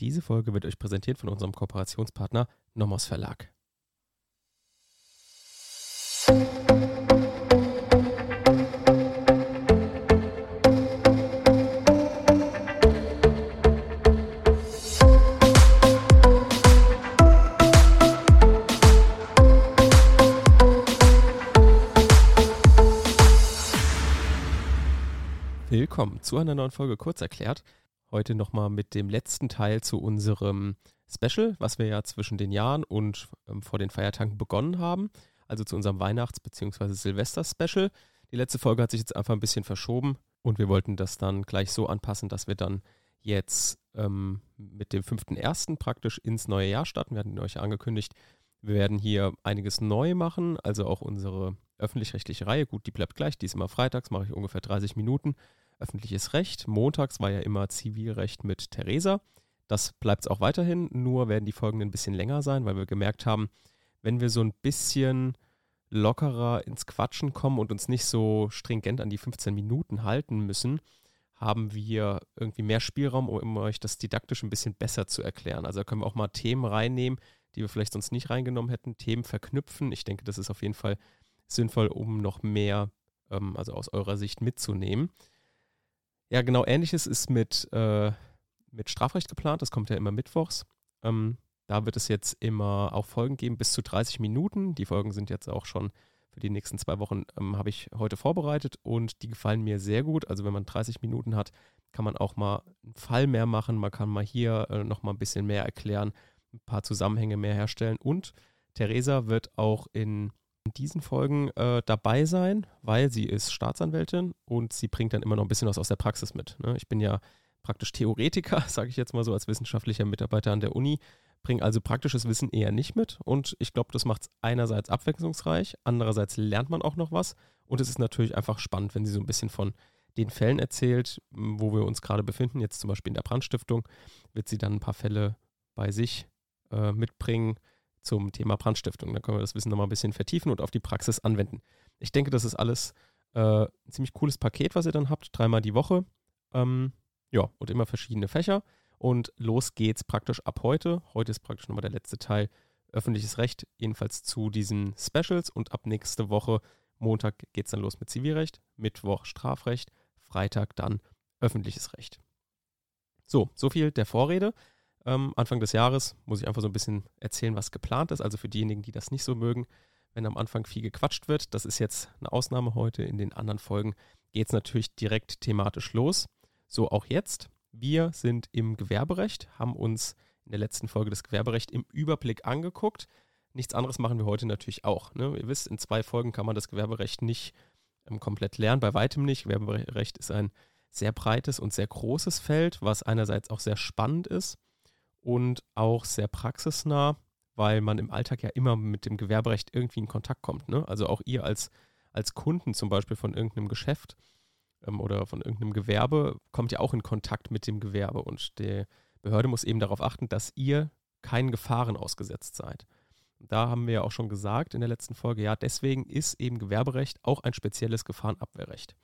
Diese Folge wird euch präsentiert von unserem Kooperationspartner Nomos Verlag. Willkommen zu einer neuen Folge Kurz erklärt. Heute nochmal mit dem letzten Teil zu unserem Special, was wir ja zwischen den Jahren und ähm, vor den Feiertagen begonnen haben. Also zu unserem Weihnachts- bzw. Silvester-Special. Die letzte Folge hat sich jetzt einfach ein bisschen verschoben und wir wollten das dann gleich so anpassen, dass wir dann jetzt ähm, mit dem 5.1. praktisch ins neue Jahr starten. Wir hatten euch angekündigt, wir werden hier einiges neu machen, also auch unsere öffentlich-rechtliche Reihe. Gut, die bleibt gleich, die ist immer freitags, mache ich ungefähr 30 Minuten öffentliches Recht. Montags war ja immer Zivilrecht mit Theresa. Das bleibt es auch weiterhin, nur werden die Folgen ein bisschen länger sein, weil wir gemerkt haben, wenn wir so ein bisschen lockerer ins Quatschen kommen und uns nicht so stringent an die 15 Minuten halten müssen, haben wir irgendwie mehr Spielraum, um euch das didaktisch ein bisschen besser zu erklären. Also da können wir auch mal Themen reinnehmen, die wir vielleicht sonst nicht reingenommen hätten, Themen verknüpfen. Ich denke, das ist auf jeden Fall sinnvoll, um noch mehr, ähm, also aus eurer Sicht mitzunehmen. Ja, genau ähnliches ist mit, äh, mit Strafrecht geplant. Das kommt ja immer mittwochs. Ähm, da wird es jetzt immer auch Folgen geben, bis zu 30 Minuten. Die Folgen sind jetzt auch schon für die nächsten zwei Wochen, ähm, habe ich heute vorbereitet und die gefallen mir sehr gut. Also wenn man 30 Minuten hat, kann man auch mal einen Fall mehr machen. Man kann mal hier äh, noch mal ein bisschen mehr erklären, ein paar Zusammenhänge mehr herstellen. Und Theresa wird auch in in diesen Folgen äh, dabei sein, weil sie ist Staatsanwältin und sie bringt dann immer noch ein bisschen was aus der Praxis mit. Ne? Ich bin ja praktisch Theoretiker, sage ich jetzt mal so, als wissenschaftlicher Mitarbeiter an der Uni, bringe also praktisches Wissen eher nicht mit und ich glaube, das macht es einerseits abwechslungsreich, andererseits lernt man auch noch was und es ist natürlich einfach spannend, wenn sie so ein bisschen von den Fällen erzählt, wo wir uns gerade befinden, jetzt zum Beispiel in der Brandstiftung, wird sie dann ein paar Fälle bei sich äh, mitbringen, zum Thema Brandstiftung. Da können wir das Wissen nochmal ein bisschen vertiefen und auf die Praxis anwenden. Ich denke, das ist alles äh, ein ziemlich cooles Paket, was ihr dann habt, dreimal die Woche. Ähm, ja, und immer verschiedene Fächer. Und los geht's praktisch ab heute. Heute ist praktisch nochmal der letzte Teil öffentliches Recht, jedenfalls zu diesen Specials. Und ab nächste Woche, Montag, geht es dann los mit Zivilrecht, Mittwoch Strafrecht, Freitag dann öffentliches Recht. So, so viel der Vorrede ähm, Anfang des Jahres muss ich einfach so ein bisschen erzählen, was geplant ist. Also für diejenigen, die das nicht so mögen, wenn am Anfang viel gequatscht wird. Das ist jetzt eine Ausnahme heute. In den anderen Folgen geht es natürlich direkt thematisch los. So auch jetzt. Wir sind im Gewerberecht, haben uns in der letzten Folge das Gewerberecht im Überblick angeguckt. Nichts anderes machen wir heute natürlich auch. Ne? Ihr wisst, in zwei Folgen kann man das Gewerberecht nicht ähm, komplett lernen, bei weitem nicht. Gewerberecht ist ein sehr breites und sehr großes Feld, was einerseits auch sehr spannend ist und auch sehr praxisnah, weil man im Alltag ja immer mit dem Gewerberecht irgendwie in Kontakt kommt. Ne? Also auch ihr als, als Kunden zum Beispiel von irgendeinem Geschäft ähm, oder von irgendeinem Gewerbe kommt ja auch in Kontakt mit dem Gewerbe und die Behörde muss eben darauf achten, dass ihr keinen Gefahren ausgesetzt seid. Da haben wir ja auch schon gesagt in der letzten Folge, ja, deswegen ist eben Gewerberecht auch ein spezielles Gefahrenabwehrrecht.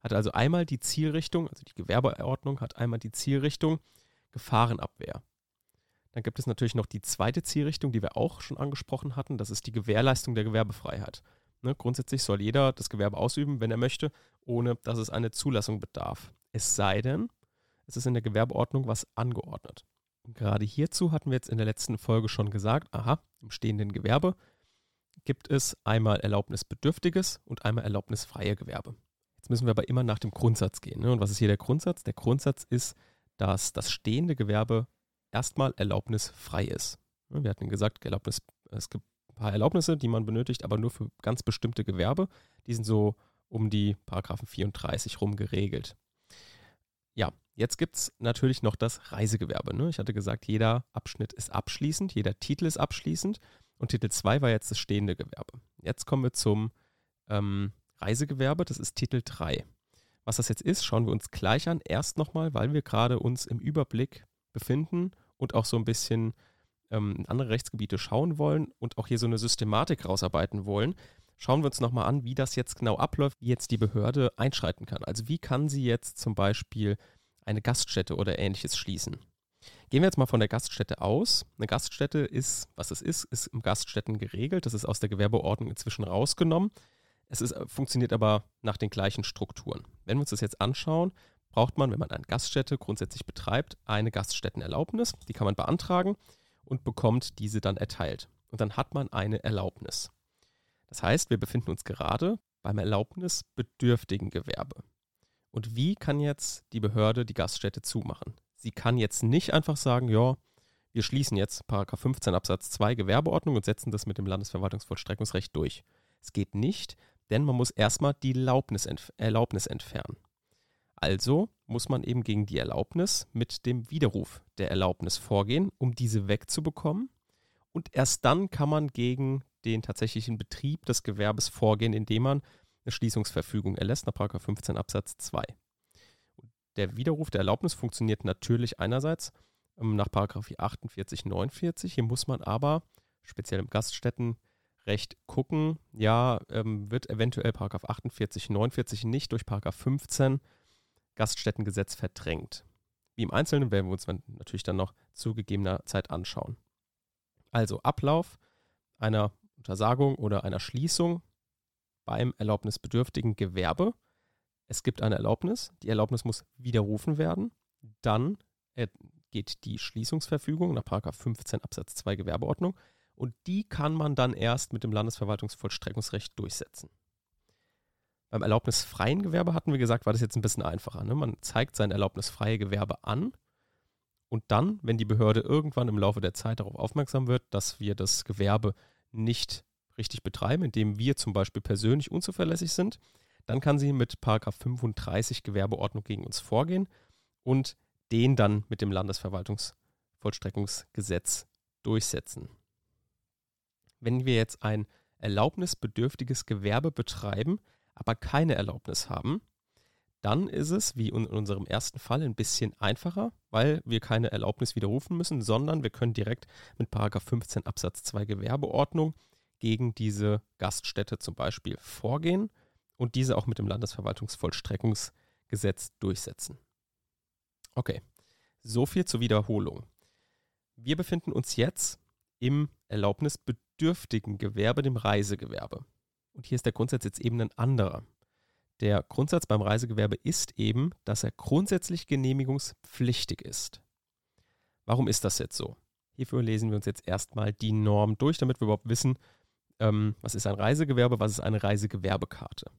Hat also einmal die Zielrichtung, also die Gewerbeordnung hat einmal die Zielrichtung Gefahrenabwehr. Dann gibt es natürlich noch die zweite Zielrichtung, die wir auch schon angesprochen hatten. Das ist die Gewährleistung der Gewerbefreiheit. Ne, grundsätzlich soll jeder das Gewerbe ausüben, wenn er möchte, ohne dass es eine Zulassung bedarf. Es sei denn, es ist in der Gewerbeordnung was angeordnet. Und gerade hierzu hatten wir jetzt in der letzten Folge schon gesagt, aha, im stehenden Gewerbe gibt es einmal erlaubnisbedürftiges und einmal erlaubnisfreie Gewerbe. Jetzt müssen wir aber immer nach dem Grundsatz gehen. Ne? Und was ist hier der Grundsatz? Der Grundsatz ist, dass das stehende Gewerbe erstmal erlaubnisfrei ist. Wir hatten gesagt, Erlaubnis, es gibt ein paar Erlaubnisse, die man benötigt, aber nur für ganz bestimmte Gewerbe. Die sind so um die Paragraphen 34 rum geregelt. Ja, jetzt gibt es natürlich noch das Reisegewerbe. Ne? Ich hatte gesagt, jeder Abschnitt ist abschließend, jeder Titel ist abschließend und Titel 2 war jetzt das stehende Gewerbe. Jetzt kommen wir zum ähm, Reisegewerbe, das ist Titel 3. Was das jetzt ist, schauen wir uns gleich an. Erst nochmal, weil wir gerade uns im Überblick befinden und auch so ein bisschen ähm, in andere Rechtsgebiete schauen wollen und auch hier so eine Systematik rausarbeiten wollen, schauen wir uns nochmal an, wie das jetzt genau abläuft, wie jetzt die Behörde einschreiten kann. Also wie kann sie jetzt zum Beispiel eine Gaststätte oder ähnliches schließen? Gehen wir jetzt mal von der Gaststätte aus. Eine Gaststätte ist, was es ist, ist im Gaststätten geregelt. Das ist aus der Gewerbeordnung inzwischen rausgenommen. Es ist, funktioniert aber nach den gleichen Strukturen. Wenn wir uns das jetzt anschauen, braucht man, wenn man eine Gaststätte grundsätzlich betreibt, eine Gaststättenerlaubnis. Die kann man beantragen und bekommt diese dann erteilt. Und dann hat man eine Erlaubnis. Das heißt, wir befinden uns gerade beim erlaubnisbedürftigen Gewerbe. Und wie kann jetzt die Behörde die Gaststätte zumachen? Sie kann jetzt nicht einfach sagen, ja, wir schließen jetzt 15 Absatz 2 Gewerbeordnung und setzen das mit dem Landesverwaltungsvollstreckungsrecht durch. Es geht nicht, denn man muss erstmal die Erlaubnis, Erlaubnis entfernen. Also muss man eben gegen die Erlaubnis mit dem Widerruf der Erlaubnis vorgehen, um diese wegzubekommen. Und erst dann kann man gegen den tatsächlichen Betrieb des Gewerbes vorgehen, indem man eine Schließungsverfügung erlässt nach 15 Absatz 2. Der Widerruf der Erlaubnis funktioniert natürlich einerseits ähm, nach 48, 49. Hier muss man aber, speziell im Gaststättenrecht, gucken, ja, ähm, wird eventuell 48, 49 nicht durch 15 Gaststättengesetz verdrängt. Wie im Einzelnen werden wir uns natürlich dann noch zu gegebener Zeit anschauen. Also Ablauf einer Untersagung oder einer Schließung beim erlaubnisbedürftigen Gewerbe. Es gibt eine Erlaubnis, die Erlaubnis muss widerrufen werden. Dann geht die Schließungsverfügung nach 15 Absatz 2 Gewerbeordnung und die kann man dann erst mit dem Landesverwaltungsvollstreckungsrecht durchsetzen. Beim erlaubnisfreien Gewerbe hatten wir gesagt, war das jetzt ein bisschen einfacher. Ne? Man zeigt sein erlaubnisfreie Gewerbe an und dann, wenn die Behörde irgendwann im Laufe der Zeit darauf aufmerksam wird, dass wir das Gewerbe nicht richtig betreiben, indem wir zum Beispiel persönlich unzuverlässig sind, dann kann sie mit 35 Gewerbeordnung gegen uns vorgehen und den dann mit dem Landesverwaltungsvollstreckungsgesetz durchsetzen. Wenn wir jetzt ein erlaubnisbedürftiges Gewerbe betreiben, aber keine Erlaubnis haben, dann ist es, wie in unserem ersten Fall, ein bisschen einfacher, weil wir keine Erlaubnis widerrufen müssen, sondern wir können direkt mit 15 Absatz 2 Gewerbeordnung gegen diese Gaststätte zum Beispiel vorgehen und diese auch mit dem Landesverwaltungsvollstreckungsgesetz durchsetzen. Okay, so viel zur Wiederholung. Wir befinden uns jetzt im erlaubnisbedürftigen Gewerbe, dem Reisegewerbe. Und hier ist der Grundsatz jetzt eben ein anderer. Der Grundsatz beim Reisegewerbe ist eben, dass er grundsätzlich genehmigungspflichtig ist. Warum ist das jetzt so? Hierfür lesen wir uns jetzt erstmal die Norm durch, damit wir überhaupt wissen, ähm, was ist ein Reisegewerbe, was ist eine Reisegewerbekarte.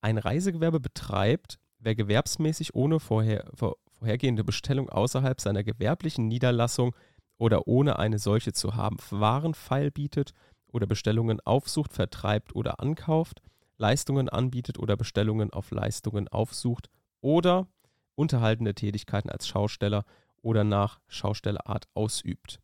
Ein Reisegewerbe betreibt, wer gewerbsmäßig ohne vorher, vor, vorhergehende Bestellung außerhalb seiner gewerblichen Niederlassung oder ohne eine solche zu haben Waren feilbietet oder Bestellungen aufsucht, vertreibt oder ankauft, Leistungen anbietet oder Bestellungen auf Leistungen aufsucht oder unterhaltende Tätigkeiten als Schausteller oder nach Schaustellerart ausübt.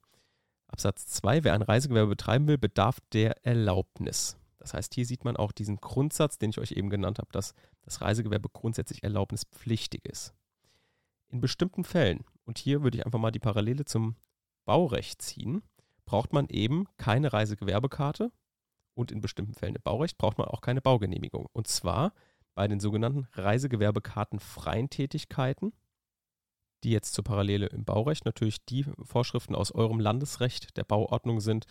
Absatz 2. Wer ein Reisegewerbe betreiben will, bedarf der Erlaubnis. Das heißt, hier sieht man auch diesen Grundsatz, den ich euch eben genannt habe, dass das Reisegewerbe grundsätzlich erlaubnispflichtig ist. In bestimmten Fällen, und hier würde ich einfach mal die Parallele zum Baurecht ziehen, braucht man eben keine Reisegewerbekarte und in bestimmten Fällen im Baurecht braucht man auch keine Baugenehmigung. Und zwar bei den sogenannten Reisegewerbekartenfreien Tätigkeiten, die jetzt zur Parallele im Baurecht natürlich die Vorschriften aus eurem Landesrecht der Bauordnung sind,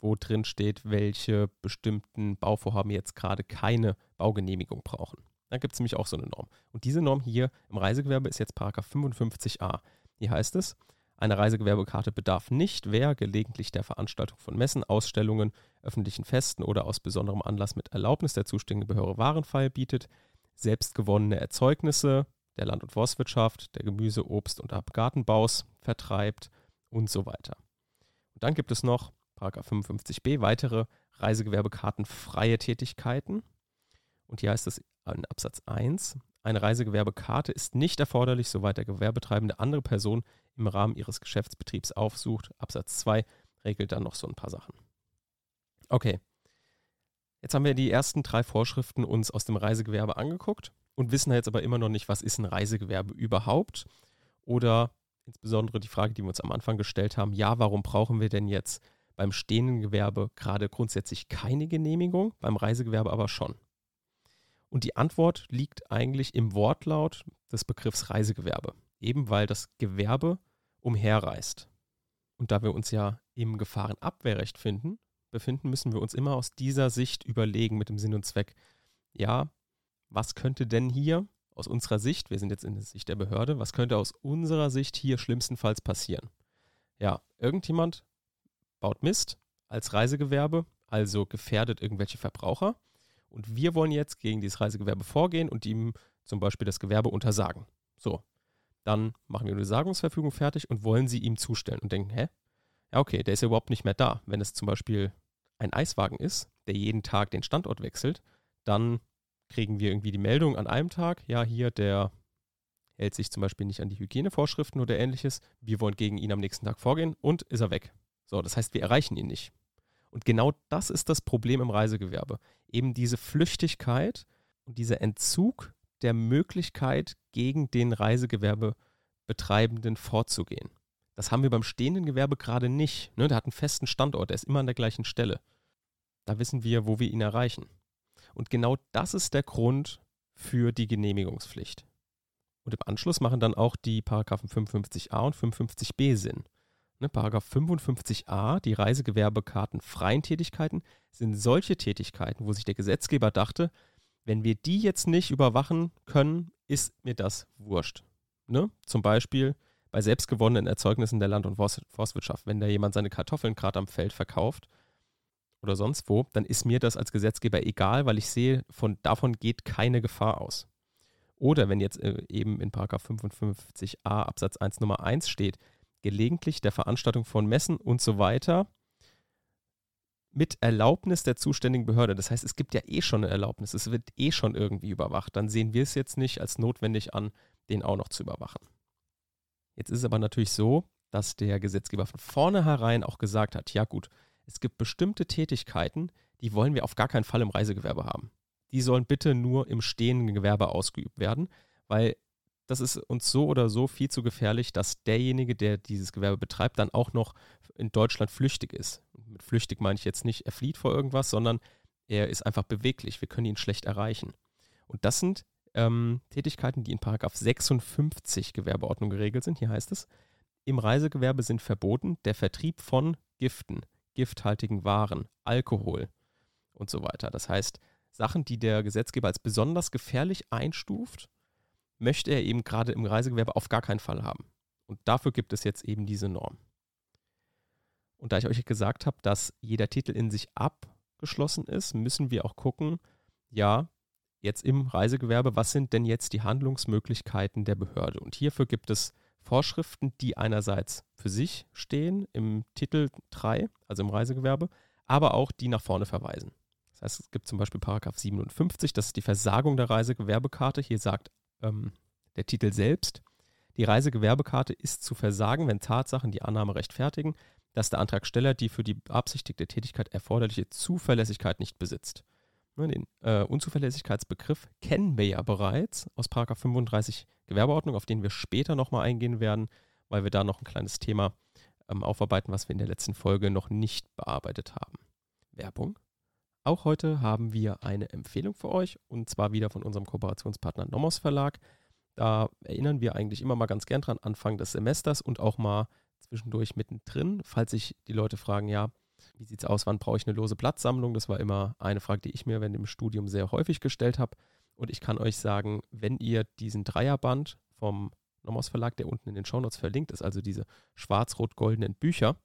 wo drin steht, welche bestimmten Bauvorhaben jetzt gerade keine Baugenehmigung brauchen. Da gibt es nämlich auch so eine Norm. Und diese Norm hier im Reisegewerbe ist jetzt 55a. Hier heißt es, eine Reisegewerbekarte bedarf nicht, wer gelegentlich der Veranstaltung von Messen, Ausstellungen, öffentlichen Festen oder aus besonderem Anlass mit Erlaubnis der zuständigen Behörde Warenfall bietet, selbstgewonnene Erzeugnisse der Land- und Forstwirtschaft, der Gemüse-, Obst- und Gartenbaus vertreibt und so weiter. Und dann gibt es noch 55b weitere Reisegewerbekartenfreie Tätigkeiten. Und hier heißt es in Absatz 1, eine Reisegewerbekarte ist nicht erforderlich, soweit der Gewerbetreibende andere Personen im Rahmen ihres Geschäftsbetriebs aufsucht. Absatz 2 regelt dann noch so ein paar Sachen. Okay. Jetzt haben wir die ersten drei Vorschriften uns aus dem Reisegewerbe angeguckt und wissen jetzt aber immer noch nicht, was ist ein Reisegewerbe überhaupt? Oder insbesondere die Frage, die wir uns am Anfang gestellt haben, ja, warum brauchen wir denn jetzt beim stehenden Gewerbe gerade grundsätzlich keine Genehmigung, beim Reisegewerbe aber schon? Und die Antwort liegt eigentlich im Wortlaut des Begriffs Reisegewerbe. Eben weil das Gewerbe umherreist. Und da wir uns ja im Gefahrenabwehrrecht finden, befinden, müssen wir uns immer aus dieser Sicht überlegen mit dem Sinn und Zweck. Ja, was könnte denn hier aus unserer Sicht, wir sind jetzt in der Sicht der Behörde, was könnte aus unserer Sicht hier schlimmstenfalls passieren? Ja, irgendjemand baut Mist als Reisegewerbe, also gefährdet irgendwelche Verbraucher. Und wir wollen jetzt gegen dieses Reisegewerbe vorgehen und ihm zum Beispiel das Gewerbe untersagen. So, dann machen wir eine Sagungsverfügung fertig und wollen sie ihm zustellen und denken, hä? Ja, okay, der ist ja überhaupt nicht mehr da. Wenn es zum Beispiel ein Eiswagen ist, der jeden Tag den Standort wechselt, dann kriegen wir irgendwie die Meldung an einem Tag, ja, hier, der hält sich zum Beispiel nicht an die Hygienevorschriften oder ähnliches, wir wollen gegen ihn am nächsten Tag vorgehen und ist er weg. So, das heißt, wir erreichen ihn nicht. Und genau das ist das Problem im Reisegewerbe. Eben diese Flüchtigkeit und dieser Entzug der Möglichkeit, gegen den Reisegewerbebetreibenden vorzugehen. Das haben wir beim stehenden Gewerbe gerade nicht. Ne? Der hat einen festen Standort, der ist immer an der gleichen Stelle. Da wissen wir, wo wir ihn erreichen. Und genau das ist der Grund für die Genehmigungspflicht. Und im Anschluss machen dann auch die Paragraphen 55a und 55b Sinn. Ne, Paragraph 55a, die Reisegewerbekarten freien Tätigkeiten, sind solche Tätigkeiten, wo sich der Gesetzgeber dachte, wenn wir die jetzt nicht überwachen können, ist mir das wurscht. Ne? Zum Beispiel bei selbstgewonnenen Erzeugnissen der Land- und Forstwirtschaft. Wenn da jemand seine Kartoffeln gerade am Feld verkauft oder sonst wo, dann ist mir das als Gesetzgeber egal, weil ich sehe, von, davon geht keine Gefahr aus. Oder wenn jetzt äh, eben in 55a Absatz 1 Nummer 1 steht, gelegentlich der Veranstaltung von Messen und so weiter mit Erlaubnis der zuständigen Behörde. Das heißt, es gibt ja eh schon eine Erlaubnis, es wird eh schon irgendwie überwacht. Dann sehen wir es jetzt nicht als notwendig an, den auch noch zu überwachen. Jetzt ist es aber natürlich so, dass der Gesetzgeber von vornherein auch gesagt hat, ja gut, es gibt bestimmte Tätigkeiten, die wollen wir auf gar keinen Fall im Reisegewerbe haben. Die sollen bitte nur im stehenden Gewerbe ausgeübt werden, weil das ist uns so oder so viel zu gefährlich, dass derjenige, der dieses Gewerbe betreibt, dann auch noch in Deutschland flüchtig ist. Mit flüchtig meine ich jetzt nicht, er flieht vor irgendwas, sondern er ist einfach beweglich. Wir können ihn schlecht erreichen. Und das sind ähm, Tätigkeiten, die in Paragraph 56 Gewerbeordnung geregelt sind. Hier heißt es, im Reisegewerbe sind verboten der Vertrieb von Giften, gifthaltigen Waren, Alkohol und so weiter. Das heißt, Sachen, die der Gesetzgeber als besonders gefährlich einstuft, möchte er eben gerade im Reisegewerbe auf gar keinen Fall haben. Und dafür gibt es jetzt eben diese Norm. Und da ich euch gesagt habe, dass jeder Titel in sich abgeschlossen ist, müssen wir auch gucken, ja, jetzt im Reisegewerbe, was sind denn jetzt die Handlungsmöglichkeiten der Behörde? Und hierfür gibt es Vorschriften, die einerseits für sich stehen im Titel 3, also im Reisegewerbe, aber auch die nach vorne verweisen. Das heißt, es gibt zum Beispiel Paragraph 57, das ist die Versagung der Reisegewerbekarte. Hier sagt ähm, der Titel selbst. Die Reisegewerbekarte ist zu versagen, wenn Tatsachen die Annahme rechtfertigen, dass der Antragsteller die für die beabsichtigte Tätigkeit erforderliche Zuverlässigkeit nicht besitzt. Ne, den äh, Unzuverlässigkeitsbegriff kennen wir ja bereits aus 35 Gewerbeordnung, auf den wir später nochmal eingehen werden, weil wir da noch ein kleines Thema ähm, aufarbeiten, was wir in der letzten Folge noch nicht bearbeitet haben. Werbung. Auch heute haben wir eine Empfehlung für euch und zwar wieder von unserem Kooperationspartner Nomos Verlag. Da erinnern wir eigentlich immer mal ganz gern dran, Anfang des Semesters und auch mal zwischendurch mittendrin, falls sich die Leute fragen, ja, wie sieht es aus, wann brauche ich eine lose Blattsammlung? Das war immer eine Frage, die ich mir während dem Studium sehr häufig gestellt habe. Und ich kann euch sagen, wenn ihr diesen Dreierband vom Nomos Verlag, der unten in den Shownotes verlinkt ist, also diese schwarz-rot-goldenen Bücher,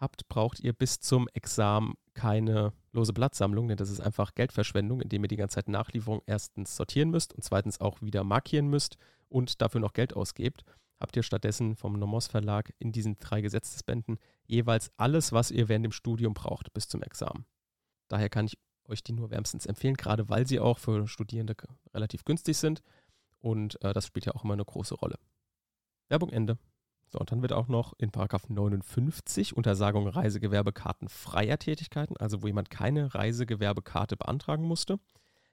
habt, braucht ihr bis zum Examen keine lose Blattsammlung, denn das ist einfach Geldverschwendung, indem ihr die ganze Zeit Nachlieferung erstens sortieren müsst und zweitens auch wieder markieren müsst und dafür noch Geld ausgebt. Habt ihr stattdessen vom Nomos Verlag in diesen drei Gesetzesbänden jeweils alles, was ihr während dem Studium braucht, bis zum Examen. Daher kann ich euch die nur wärmstens empfehlen, gerade weil sie auch für Studierende relativ günstig sind und äh, das spielt ja auch immer eine große Rolle. Werbung Ende. So, und dann wird auch noch in Paragraph 59 Untersagung Reisegewerbekarten freier Tätigkeiten, also wo jemand keine Reisegewerbekarte beantragen musste,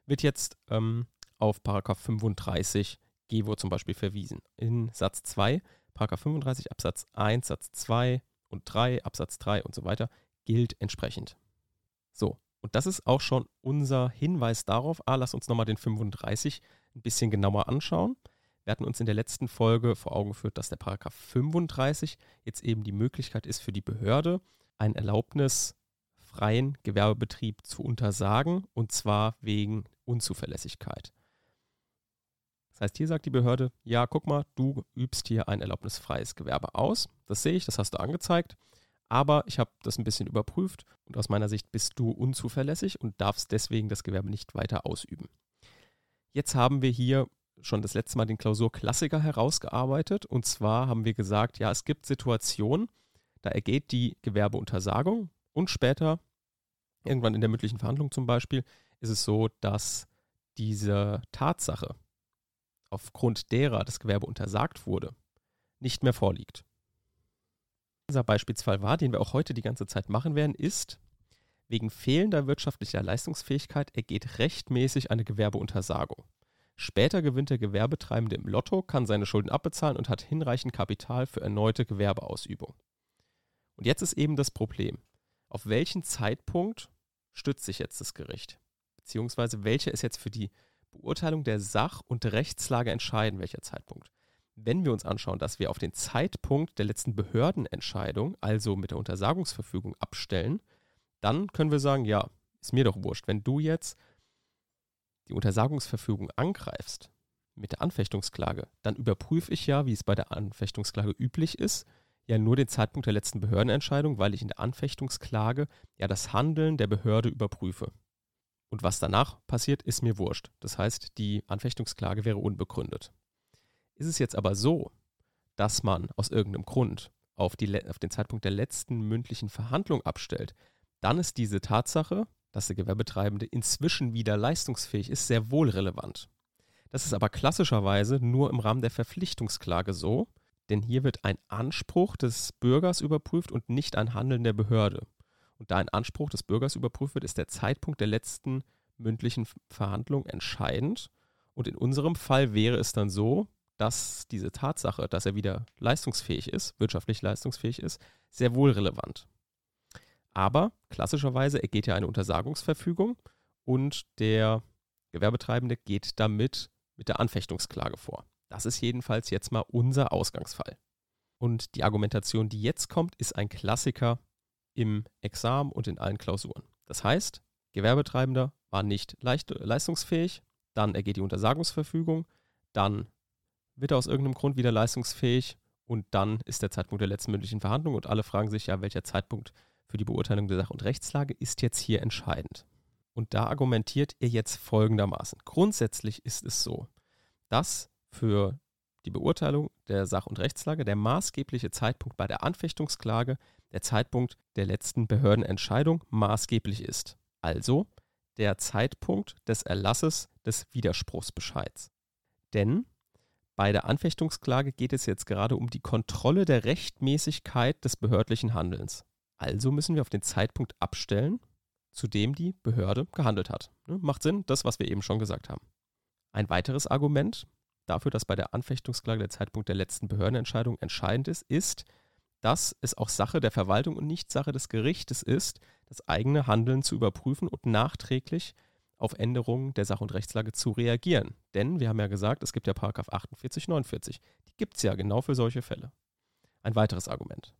wird jetzt ähm, auf Paragraph 35 GEWO zum Beispiel verwiesen. In Satz 2, Paragraph 35 Absatz 1, Satz 2 und 3, Absatz 3 und so weiter, gilt entsprechend. So, und das ist auch schon unser Hinweis darauf, ah, lass uns nochmal den 35 ein bisschen genauer anschauen. Wir hatten uns in der letzten Folge vor Augen geführt, dass der Paragraph 35 jetzt eben die Möglichkeit ist für die Behörde, ein erlaubnisfreien Gewerbebetrieb zu untersagen, und zwar wegen Unzuverlässigkeit. Das heißt, hier sagt die Behörde, ja, guck mal, du übst hier ein erlaubnisfreies Gewerbe aus. Das sehe ich, das hast du angezeigt. Aber ich habe das ein bisschen überprüft und aus meiner Sicht bist du unzuverlässig und darfst deswegen das Gewerbe nicht weiter ausüben. Jetzt haben wir hier schon das letzte Mal den Klausurklassiker herausgearbeitet. Und zwar haben wir gesagt, ja, es gibt Situationen, da ergeht die Gewerbeuntersagung und später, irgendwann in der mündlichen Verhandlung zum Beispiel, ist es so, dass diese Tatsache, aufgrund derer das Gewerbe untersagt wurde, nicht mehr vorliegt. Unser Beispielsfall war, den wir auch heute die ganze Zeit machen werden, ist, wegen fehlender wirtschaftlicher Leistungsfähigkeit ergeht rechtmäßig eine Gewerbeuntersagung. Später gewinnt der Gewerbetreibende im Lotto, kann seine Schulden abbezahlen und hat hinreichend Kapital für erneute Gewerbeausübung. Und jetzt ist eben das Problem. Auf welchen Zeitpunkt stützt sich jetzt das Gericht? Beziehungsweise welcher ist jetzt für die Beurteilung der Sach- und Rechtslage entscheiden, welcher Zeitpunkt. Wenn wir uns anschauen, dass wir auf den Zeitpunkt der letzten Behördenentscheidung, also mit der Untersagungsverfügung, abstellen, dann können wir sagen, ja, ist mir doch wurscht. Wenn du jetzt die Untersagungsverfügung angreifst mit der Anfechtungsklage, dann überprüfe ich ja, wie es bei der Anfechtungsklage üblich ist, ja nur den Zeitpunkt der letzten Behördenentscheidung, weil ich in der Anfechtungsklage ja das Handeln der Behörde überprüfe. Und was danach passiert, ist mir wurscht. Das heißt, die Anfechtungsklage wäre unbegründet. Ist es jetzt aber so, dass man aus irgendeinem Grund auf, die, auf den Zeitpunkt der letzten mündlichen Verhandlung abstellt, dann ist diese Tatsache, dass der Gewerbetreibende inzwischen wieder leistungsfähig ist, sehr wohl relevant. Das ist aber klassischerweise nur im Rahmen der Verpflichtungsklage so, denn hier wird ein Anspruch des Bürgers überprüft und nicht ein Handeln der Behörde. Und da ein Anspruch des Bürgers überprüft wird, ist der Zeitpunkt der letzten mündlichen Verhandlung entscheidend. Und in unserem Fall wäre es dann so, dass diese Tatsache, dass er wieder leistungsfähig ist, wirtschaftlich leistungsfähig ist, sehr wohl relevant. Aber klassischerweise ergeht ja eine Untersagungsverfügung und der Gewerbetreibende geht damit mit der Anfechtungsklage vor. Das ist jedenfalls jetzt mal unser Ausgangsfall. Und die Argumentation, die jetzt kommt, ist ein Klassiker im Examen und in allen Klausuren. Das heißt, Gewerbetreibender war nicht leicht, leistungsfähig, dann ergeht die Untersagungsverfügung, dann wird er aus irgendeinem Grund wieder leistungsfähig und dann ist der Zeitpunkt der letzten mündlichen Verhandlung und alle fragen sich ja, welcher Zeitpunkt für die Beurteilung der Sach- und Rechtslage ist jetzt hier entscheidend. Und da argumentiert ihr jetzt folgendermaßen. Grundsätzlich ist es so, dass für die Beurteilung der Sach- und Rechtslage der maßgebliche Zeitpunkt bei der Anfechtungsklage der Zeitpunkt der letzten Behördenentscheidung maßgeblich ist. Also der Zeitpunkt des Erlasses des Widerspruchsbescheids. Denn bei der Anfechtungsklage geht es jetzt gerade um die Kontrolle der Rechtmäßigkeit des behördlichen Handelns. Also müssen wir auf den Zeitpunkt abstellen, zu dem die Behörde gehandelt hat. Ne, macht Sinn, das, was wir eben schon gesagt haben. Ein weiteres Argument dafür, dass bei der Anfechtungsklage der Zeitpunkt der letzten Behördenentscheidung entscheidend ist, ist, dass es auch Sache der Verwaltung und nicht Sache des Gerichtes ist, das eigene Handeln zu überprüfen und nachträglich auf Änderungen der Sach- und Rechtslage zu reagieren. Denn wir haben ja gesagt, es gibt ja Paragraph 48, 49. Die gibt es ja genau für solche Fälle. Ein weiteres Argument.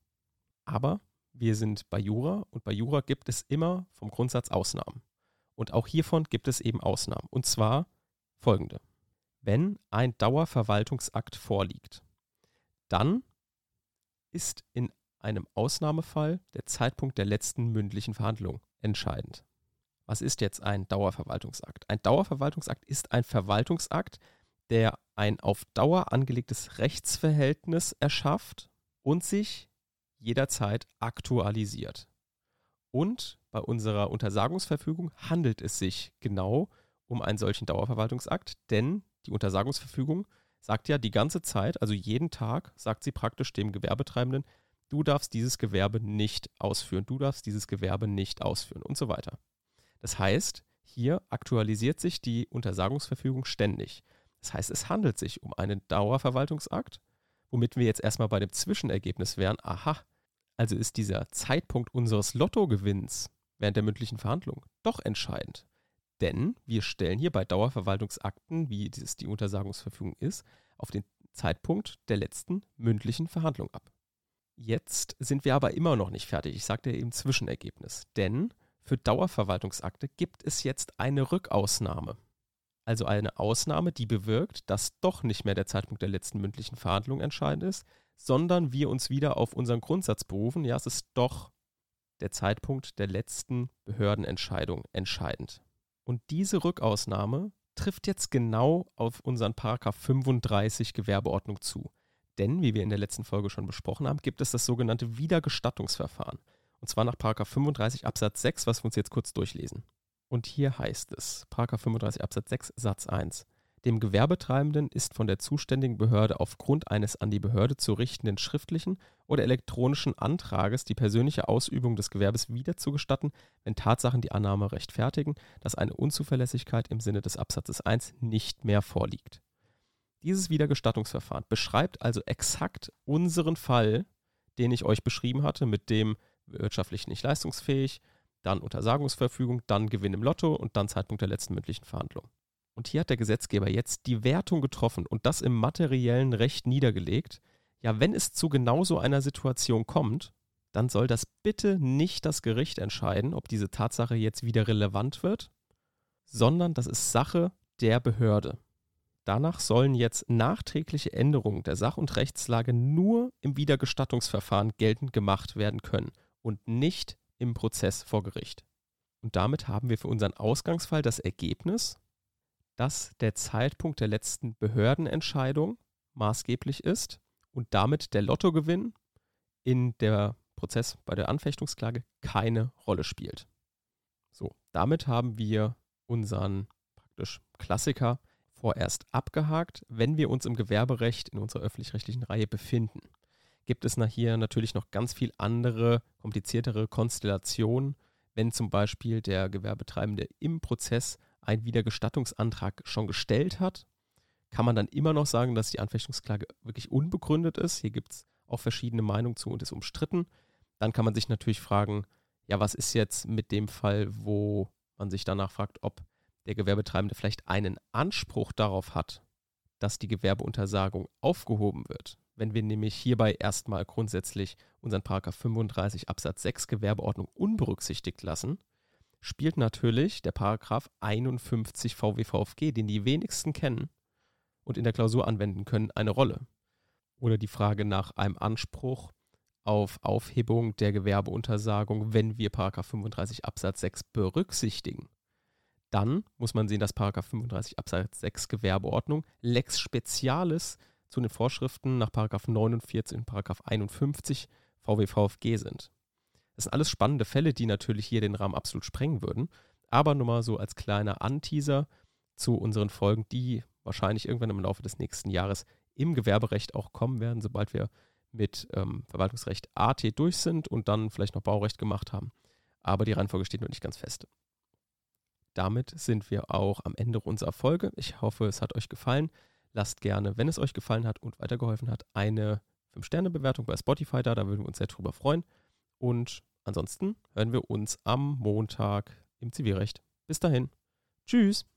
Aber wir sind bei Jura und bei Jura gibt es immer vom Grundsatz Ausnahmen. Und auch hiervon gibt es eben Ausnahmen. Und zwar folgende. Wenn ein Dauerverwaltungsakt vorliegt, dann ist in einem Ausnahmefall der Zeitpunkt der letzten mündlichen Verhandlung entscheidend. Was ist jetzt ein Dauerverwaltungsakt? Ein Dauerverwaltungsakt ist ein Verwaltungsakt, der ein auf Dauer angelegtes Rechtsverhältnis erschafft und sich jederzeit aktualisiert. Und bei unserer Untersagungsverfügung handelt es sich genau um einen solchen Dauerverwaltungsakt, denn die Untersagungsverfügung sagt ja die ganze Zeit, also jeden Tag, sagt sie praktisch dem Gewerbetreibenden, du darfst dieses Gewerbe nicht ausführen, du darfst dieses Gewerbe nicht ausführen und so weiter. Das heißt, hier aktualisiert sich die Untersagungsverfügung ständig. Das heißt, es handelt sich um einen Dauerverwaltungsakt womit wir jetzt erstmal bei dem Zwischenergebnis wären, aha, also ist dieser Zeitpunkt unseres Lottogewinns während der mündlichen Verhandlung doch entscheidend. Denn wir stellen hier bei Dauerverwaltungsakten, wie es die Untersagungsverfügung ist, auf den Zeitpunkt der letzten mündlichen Verhandlung ab. Jetzt sind wir aber immer noch nicht fertig. Ich sagte eben Zwischenergebnis. Denn für Dauerverwaltungsakte gibt es jetzt eine Rückausnahme. Also eine Ausnahme, die bewirkt, dass doch nicht mehr der Zeitpunkt der letzten mündlichen Verhandlung entscheidend ist, sondern wir uns wieder auf unseren Grundsatz berufen. Ja, es ist doch der Zeitpunkt der letzten Behördenentscheidung entscheidend. Und diese Rückausnahme trifft jetzt genau auf unseren Paragraph 35 Gewerbeordnung zu. Denn, wie wir in der letzten Folge schon besprochen haben, gibt es das sogenannte Wiedergestattungsverfahren. Und zwar nach Paragraph 35 Absatz 6, was wir uns jetzt kurz durchlesen. Und hier heißt es, Paragraph 35 Absatz 6 Satz 1. Dem Gewerbetreibenden ist von der zuständigen Behörde aufgrund eines an die Behörde zu richtenden schriftlichen oder elektronischen Antrages die persönliche Ausübung des Gewerbes wieder zu gestatten, wenn Tatsachen die Annahme rechtfertigen, dass eine Unzuverlässigkeit im Sinne des Absatzes 1 nicht mehr vorliegt. Dieses Wiedergestattungsverfahren beschreibt also exakt unseren Fall, den ich euch beschrieben hatte, mit dem wirtschaftlich nicht leistungsfähig, dann Untersagungsverfügung, dann Gewinn im Lotto und dann Zeitpunkt der letzten mündlichen Verhandlung. Und hier hat der Gesetzgeber jetzt die Wertung getroffen und das im materiellen Recht niedergelegt. Ja, wenn es zu genau so einer Situation kommt, dann soll das bitte nicht das Gericht entscheiden, ob diese Tatsache jetzt wieder relevant wird, sondern das ist Sache der Behörde. Danach sollen jetzt nachträgliche Änderungen der Sach- und Rechtslage nur im Wiedergestattungsverfahren geltend gemacht werden können und nicht im Prozess vor Gericht. Und damit haben wir für unseren Ausgangsfall das Ergebnis, dass der Zeitpunkt der letzten Behördenentscheidung maßgeblich ist und damit der Lottogewinn in der Prozess bei der Anfechtungsklage keine Rolle spielt. So, damit haben wir unseren praktisch Klassiker vorerst abgehakt. Wenn wir uns im Gewerberecht in unserer öffentlich-rechtlichen Reihe befinden, gibt es hier natürlich noch ganz viel andere, kompliziertere Konstellationen, wenn zum Beispiel der Gewerbetreibende im Prozess einen Wiedergestattungsantrag schon gestellt hat, kann man dann immer noch sagen, dass die Anfechtungsklage wirklich unbegründet ist. Hier gibt es auch verschiedene Meinungen zu und ist umstritten. Dann kann man sich natürlich fragen, ja, was ist jetzt mit dem Fall, wo man sich danach fragt, ob der Gewerbetreibende vielleicht einen Anspruch darauf hat, dass die Gewerbeuntersagung aufgehoben wird. Wenn wir nämlich hierbei erstmal grundsätzlich unseren Paragraph 35 Absatz 6 Gewerbeordnung unberücksichtigt lassen, spielt natürlich der Paragraph 51 VWVFG, den die wenigsten kennen und in der Klausur anwenden können, eine Rolle. Oder die Frage nach einem Anspruch auf Aufhebung der Gewerbeuntersagung, wenn wir Paragraph 35 Absatz 6 berücksichtigen. Dann muss man sehen, dass Paragraph 35 Absatz 6 Gewerbeordnung Lex Specialis zu den Vorschriften nach Paragraph 49 und Paragraph 51 VWVFG sind. Das sind alles spannende Fälle, die natürlich hier den Rahmen absolut sprengen würden. Aber nur mal so als kleiner Anteaser zu unseren Folgen, die wahrscheinlich irgendwann im Laufe des nächsten Jahres im Gewerberecht auch kommen werden, sobald wir mit ähm, Verwaltungsrecht AT durch sind und dann vielleicht noch Baurecht gemacht haben. Aber die Reihenfolge steht noch nicht ganz fest. Damit sind wir auch am Ende unserer Folge. Ich hoffe, es hat euch gefallen. Lasst gerne, wenn es euch gefallen hat und weitergeholfen hat, eine 5-Sterne-Bewertung bei Spotify da. Da würden wir uns sehr drüber freuen. Und ansonsten hören wir uns am Montag im Zivilrecht. Bis dahin. Tschüss.